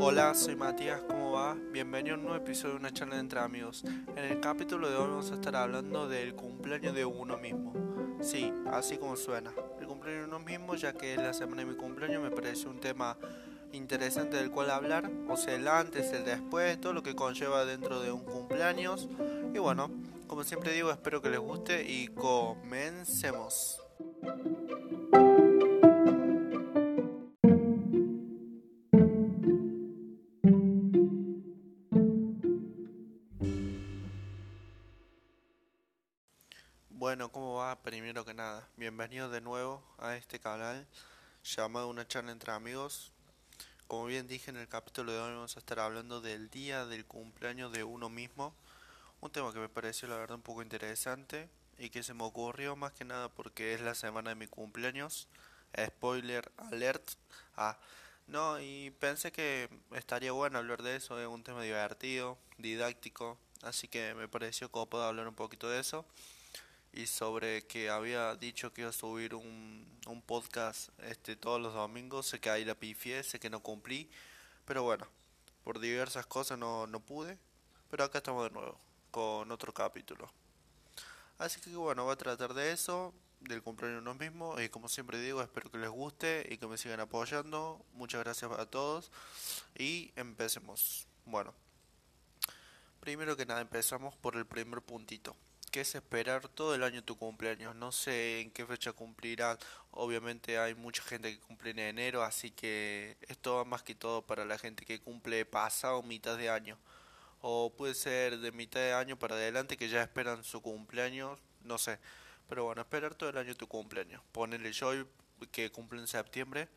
Hola, soy Matías, ¿cómo va? Bienvenido a un nuevo episodio de una charla entre amigos. En el capítulo de hoy vamos a estar hablando del cumpleaños de uno mismo. Sí, así como suena. El cumpleaños de uno mismo, ya que la semana de mi cumpleaños, me parece un tema interesante del cual hablar. O sea, el antes, el después, todo lo que conlleva dentro de un cumpleaños. Y bueno, como siempre digo, espero que les guste y comencemos. Bueno, ¿cómo va? Primero que nada, bienvenido de nuevo a este canal llamado Una charla entre amigos. Como bien dije en el capítulo de hoy vamos a estar hablando del día del cumpleaños de uno mismo. Un tema que me pareció la verdad un poco interesante y que se me ocurrió más que nada porque es la semana de mi cumpleaños. Spoiler alert. Ah, no, y pensé que estaría bueno hablar de eso, es un tema divertido, didáctico, así que me pareció como puedo hablar un poquito de eso y sobre que había dicho que iba a subir un, un podcast este todos los domingos, sé que ahí la pifié, sé que no cumplí, pero bueno, por diversas cosas no, no pude, pero acá estamos de nuevo con otro capítulo. Así que bueno, voy a tratar de eso, del cumpleaños uno mismo, y como siempre digo, espero que les guste y que me sigan apoyando. Muchas gracias a todos y empecemos. Bueno, primero que nada empezamos por el primer puntito que es esperar todo el año tu cumpleaños. No sé en qué fecha cumplirás. Obviamente hay mucha gente que cumple en enero, así que esto va más que todo para la gente que cumple pasado mitad de año. O puede ser de mitad de año para adelante que ya esperan su cumpleaños, no sé. Pero bueno, esperar todo el año tu cumpleaños. Ponele yo que cumple en septiembre.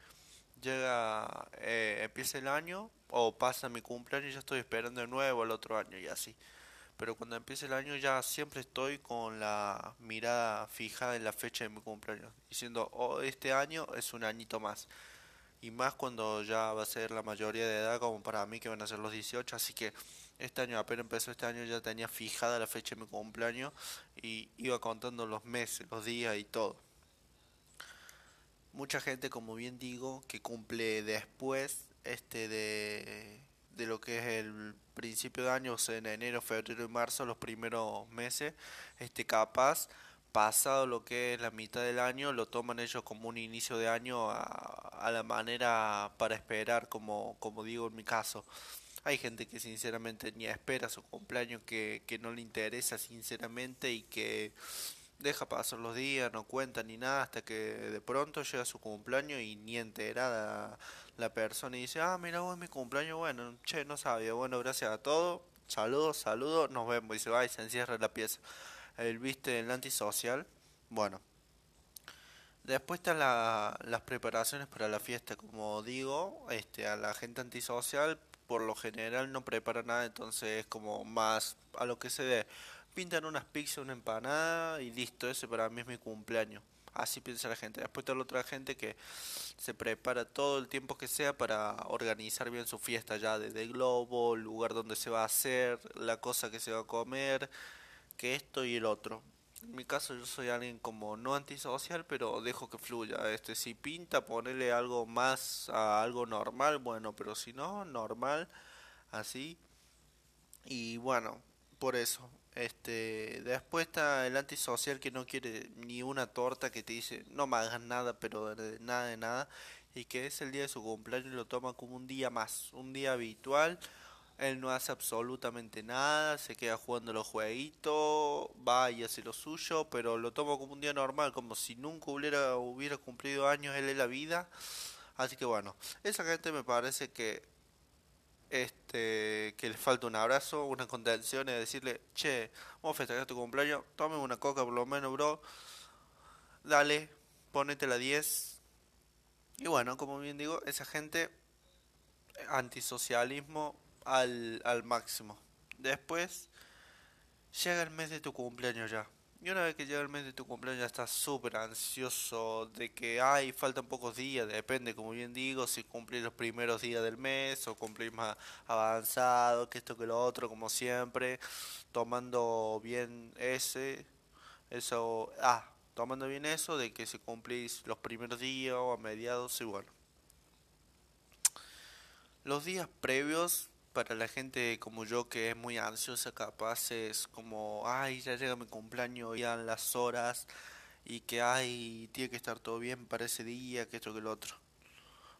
Llega, eh, empieza el año o pasa mi cumpleaños y ya estoy esperando de nuevo el otro año y así pero cuando empiece el año ya siempre estoy con la mirada fijada en la fecha de mi cumpleaños, diciendo, oh, este año es un añito más. Y más cuando ya va a ser la mayoría de edad, como para mí que van a ser los 18, así que este año, apenas empezó este año, ya tenía fijada la fecha de mi cumpleaños y iba contando los meses, los días y todo. Mucha gente, como bien digo, que cumple después este de de lo que es el principio de año, o sea, en enero, febrero y marzo, los primeros meses, este capaz pasado lo que es la mitad del año, lo toman ellos como un inicio de año a, a la manera para esperar, como, como digo en mi caso. Hay gente que sinceramente ni espera su cumpleaños, que, que no le interesa sinceramente y que deja pasar los días, no cuenta ni nada hasta que de pronto llega su cumpleaños y ni enterada la persona y dice, ah, mira, hoy es mi cumpleaños, bueno, che, no sabía, bueno, gracias a todos, saludos, saludos, nos vemos. Y se va y se encierra la pieza. El viste el antisocial, bueno. Después están la, las preparaciones para la fiesta, como digo, este, a la gente antisocial por lo general no prepara nada, entonces es como más a lo que se dé pintan unas pizzas, una empanada y listo, ese para mí es mi cumpleaños. Así piensa la gente. Después está la otra gente que se prepara todo el tiempo que sea para organizar bien su fiesta ya, desde globo, el lugar donde se va a hacer, la cosa que se va a comer, que esto y el otro. En mi caso yo soy alguien como no antisocial, pero dejo que fluya. Este si pinta ponerle algo más a algo normal, bueno, pero si no, normal, así. Y bueno, por eso. Este, después está el antisocial que no quiere ni una torta que te dice no me hagas nada, pero de nada de nada, y que es el día de su cumpleaños y lo toma como un día más, un día habitual. Él no hace absolutamente nada, se queda jugando los jueguitos, va y hace lo suyo, pero lo toma como un día normal, como si nunca hubiera, hubiera cumplido años él en la vida. Así que bueno, esa gente me parece que este, que le falta un abrazo, una contención y decirle, che, vamos a festejar tu cumpleaños, tome una coca por lo menos, bro, dale, ponete la 10. Y bueno, como bien digo, esa gente, antisocialismo al, al máximo. Después, llega el mes de tu cumpleaños ya. Y una vez que llega el mes de tu cumpleaños ya estás súper ansioso de que, ay, faltan pocos días, depende, como bien digo, si cumplís los primeros días del mes o cumplís más avanzado, que esto que lo otro, como siempre, tomando bien ese, eso, ah, tomando bien eso de que se cumplís los primeros días o a mediados bueno. Los días previos para la gente como yo que es muy ansiosa capaz es como, ay, ya llega mi cumpleaños, ya las horas y que ay, tiene que estar todo bien para ese día, que esto que lo otro.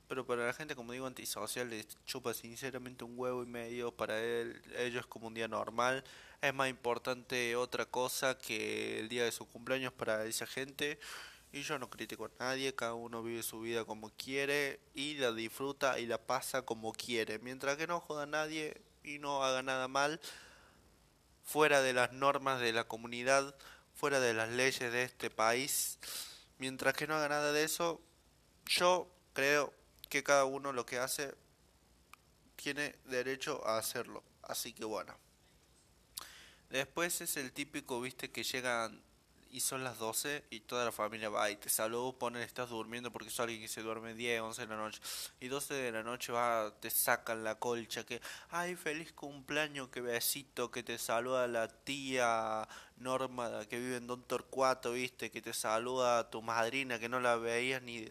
Pero para la gente, como digo, antisocial, les chupa sinceramente un huevo y medio. Para ellos como un día normal. Es más importante otra cosa que el día de su cumpleaños para esa gente. Y yo no critico a nadie, cada uno vive su vida como quiere y la disfruta y la pasa como quiere. Mientras que no joda a nadie y no haga nada mal, fuera de las normas de la comunidad, fuera de las leyes de este país, mientras que no haga nada de eso, yo creo que cada uno lo que hace tiene derecho a hacerlo. Así que bueno. Después es el típico, viste, que llegan y son las 12 y toda la familia va y te saluda, ponen estás durmiendo porque es alguien que se duerme 10, 11 de la noche y 12 de la noche va, te sacan la colcha que, ay, feliz cumpleaños, que besito, que te saluda la tía Norma que vive en Don Torcuato, viste, que te saluda tu madrina que no la veías ni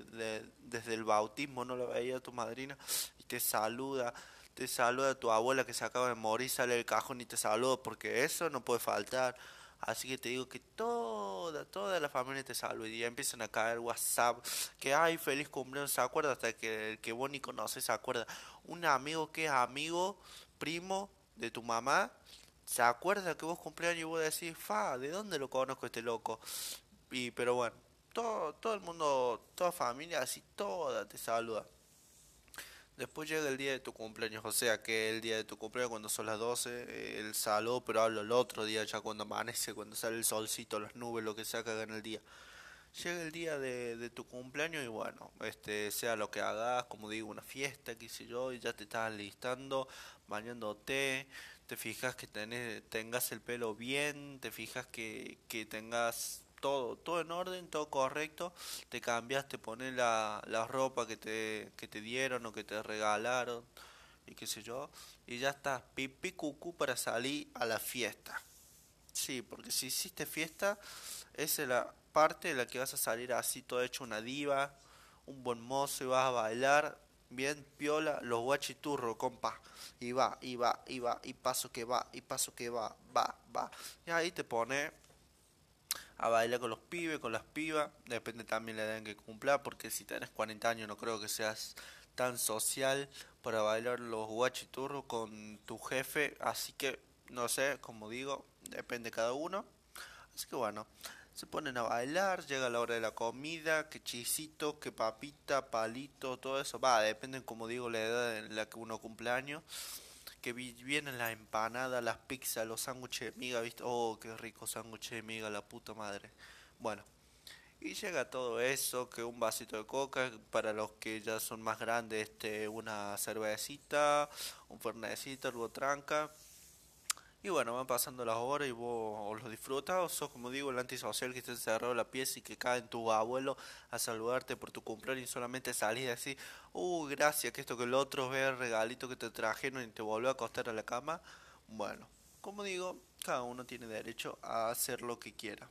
desde el bautismo, no la veía tu madrina y te saluda te saluda tu abuela que se acaba de morir, sale del cajón y te saluda porque eso no puede faltar. Así que te digo que toda, toda la familia te saluda y ya empiezan a caer WhatsApp, que ay, feliz cumpleaños, se acuerda hasta que el que vos ni conoces se acuerda. Un amigo que es amigo, primo de tu mamá, se acuerda que vos cumpleaños y vos decís, fa, ¿de dónde lo conozco este loco? Y pero bueno, todo, todo el mundo, toda familia, así toda te saluda. Después llega el día de tu cumpleaños, o sea que el día de tu cumpleaños cuando son las 12, eh, el saludo, pero hablo el otro día ya cuando amanece, cuando sale el solcito, las nubes, lo que sea que en el día. Llega el día de, de, tu cumpleaños y bueno, este sea lo que hagas, como digo, una fiesta, qué sé yo, y ya te estás listando, bañándote, te fijas que tenés, tengas el pelo bien, te fijas que, que tengas todo, todo en orden, todo correcto, te cambiaste, pones la, la ropa que te, que te dieron o que te regalaron y qué sé yo, y ya estás pipi cucu para salir a la fiesta. Sí, porque si hiciste fiesta, esa es la parte en la que vas a salir así todo hecho una diva, un buen mozo y vas a bailar bien piola los guachiturros, compa. Y va, y va, y va, y paso que va, y paso que va, va, va. Y ahí te pone a bailar con los pibes, con las pibas, depende también la edad que cumpla, porque si tenés 40 años no creo que seas tan social para bailar los guachiturros con tu jefe, así que no sé, como digo, depende cada uno. Así que bueno, se ponen a bailar, llega la hora de la comida, que chisito, que papita, palito, todo eso, va, depende como digo la edad en la que uno cumple años que vienen las empanadas, las pizzas, los sándwiches de miga, ¿viste? Oh, qué rico sándwich de miga, la puta madre. Bueno, y llega todo eso, que un vasito de coca, para los que ya son más grandes, este, una cervecita, un fernecito, algo tranca. Y bueno, van pasando las horas y vos lo disfrutas o sos como digo el antisocial que está encerrado en la pieza y que cae en tu abuelo a saludarte por tu cumpleaños y solamente salís y decís, uh, gracias, que esto que el otro ve el regalito que te trajeron y te volvió a acostar a la cama. Bueno, como digo, cada uno tiene derecho a hacer lo que quiera.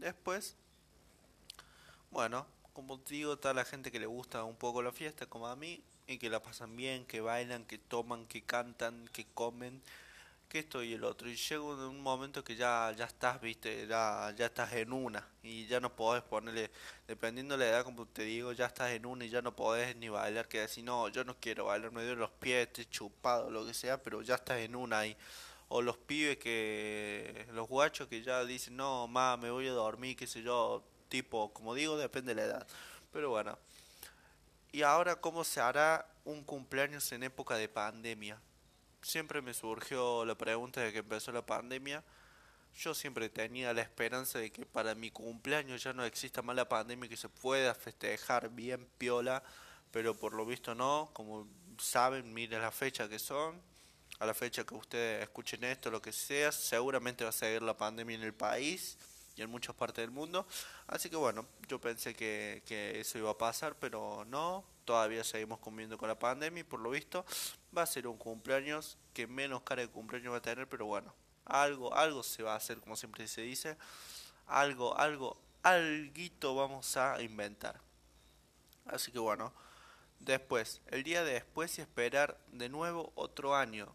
Después, bueno, como digo, está la gente que le gusta un poco la fiesta, como a mí, y que la pasan bien, que bailan, que toman, que cantan, que comen esto y el otro. Y llega un momento que ya, ya estás, viste, ya, ya estás en una. Y ya no podés ponerle, dependiendo de la edad, como te digo, ya estás en una y ya no podés ni bailar. Que decir, no, yo no quiero bailar, me duelen los pies, estoy chupado, lo que sea, pero ya estás en una ahí. O los pibes que, los guachos que ya dicen, no, ma, me voy a dormir, qué sé yo, tipo, como digo, depende de la edad. Pero bueno. Y ahora, ¿cómo se hará un cumpleaños en época de pandemia? Siempre me surgió la pregunta de que empezó la pandemia. Yo siempre tenía la esperanza de que para mi cumpleaños ya no exista más la pandemia, que se pueda festejar bien piola, pero por lo visto no. Como saben, miren la fecha que son, a la fecha que ustedes escuchen esto, lo que sea, seguramente va a seguir la pandemia en el país y en muchas partes del mundo. Así que bueno, yo pensé que, que eso iba a pasar, pero no, todavía seguimos comiendo con la pandemia y por lo visto va a ser un cumpleaños que menos cara de cumpleaños va a tener, pero bueno, algo, algo se va a hacer, como siempre se dice, algo, algo, alguito vamos a inventar. Así que bueno, después, el día de después y esperar de nuevo otro año.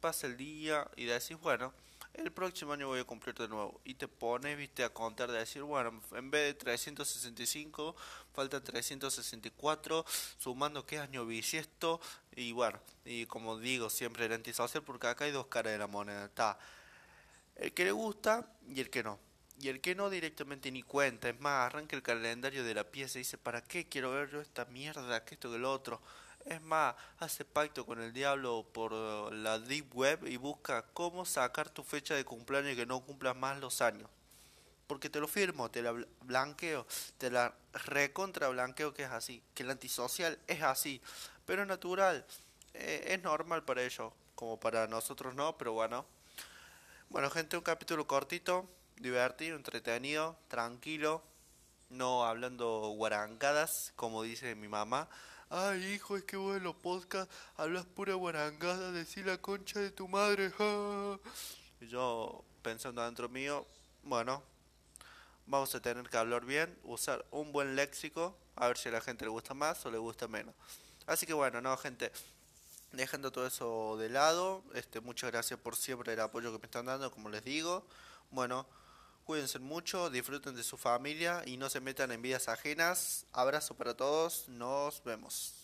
Pasa el día y decís, bueno, el próximo año voy a cumplir de nuevo. Y te pones, viste, a contar, de decir, bueno, en vez de 365, faltan 364, sumando qué año bisiesto. Y bueno, y como digo, siempre el antisocial, porque acá hay dos caras de la moneda. Está el que le gusta y el que no. Y el que no directamente ni cuenta, es más, arranca el calendario de la pieza y dice, ¿para qué quiero ver yo esta mierda, que esto, que lo otro? Es más, hace pacto con el diablo por la deep web y busca cómo sacar tu fecha de cumpleaños y que no cumplas más los años. Porque te lo firmo, te la blanqueo, te la recontra blanqueo que es así, que el antisocial es así, pero es natural, eh, es normal para ellos, como para nosotros no, pero bueno. Bueno gente, un capítulo cortito, divertido, entretenido, tranquilo, no hablando guarangadas, como dice mi mamá. Ay, hijo, es que vos en los podcasts hablas pura guarangada, decir la concha de tu madre. Y yo pensando adentro mío, bueno, vamos a tener que hablar bien, usar un buen léxico, a ver si a la gente le gusta más o le gusta menos. Así que bueno, no, gente, dejando todo eso de lado, este, muchas gracias por siempre el apoyo que me están dando, como les digo. Bueno, cuídense mucho, disfruten de su familia y no se metan en vidas ajenas. Abrazo para todos, nos vemos.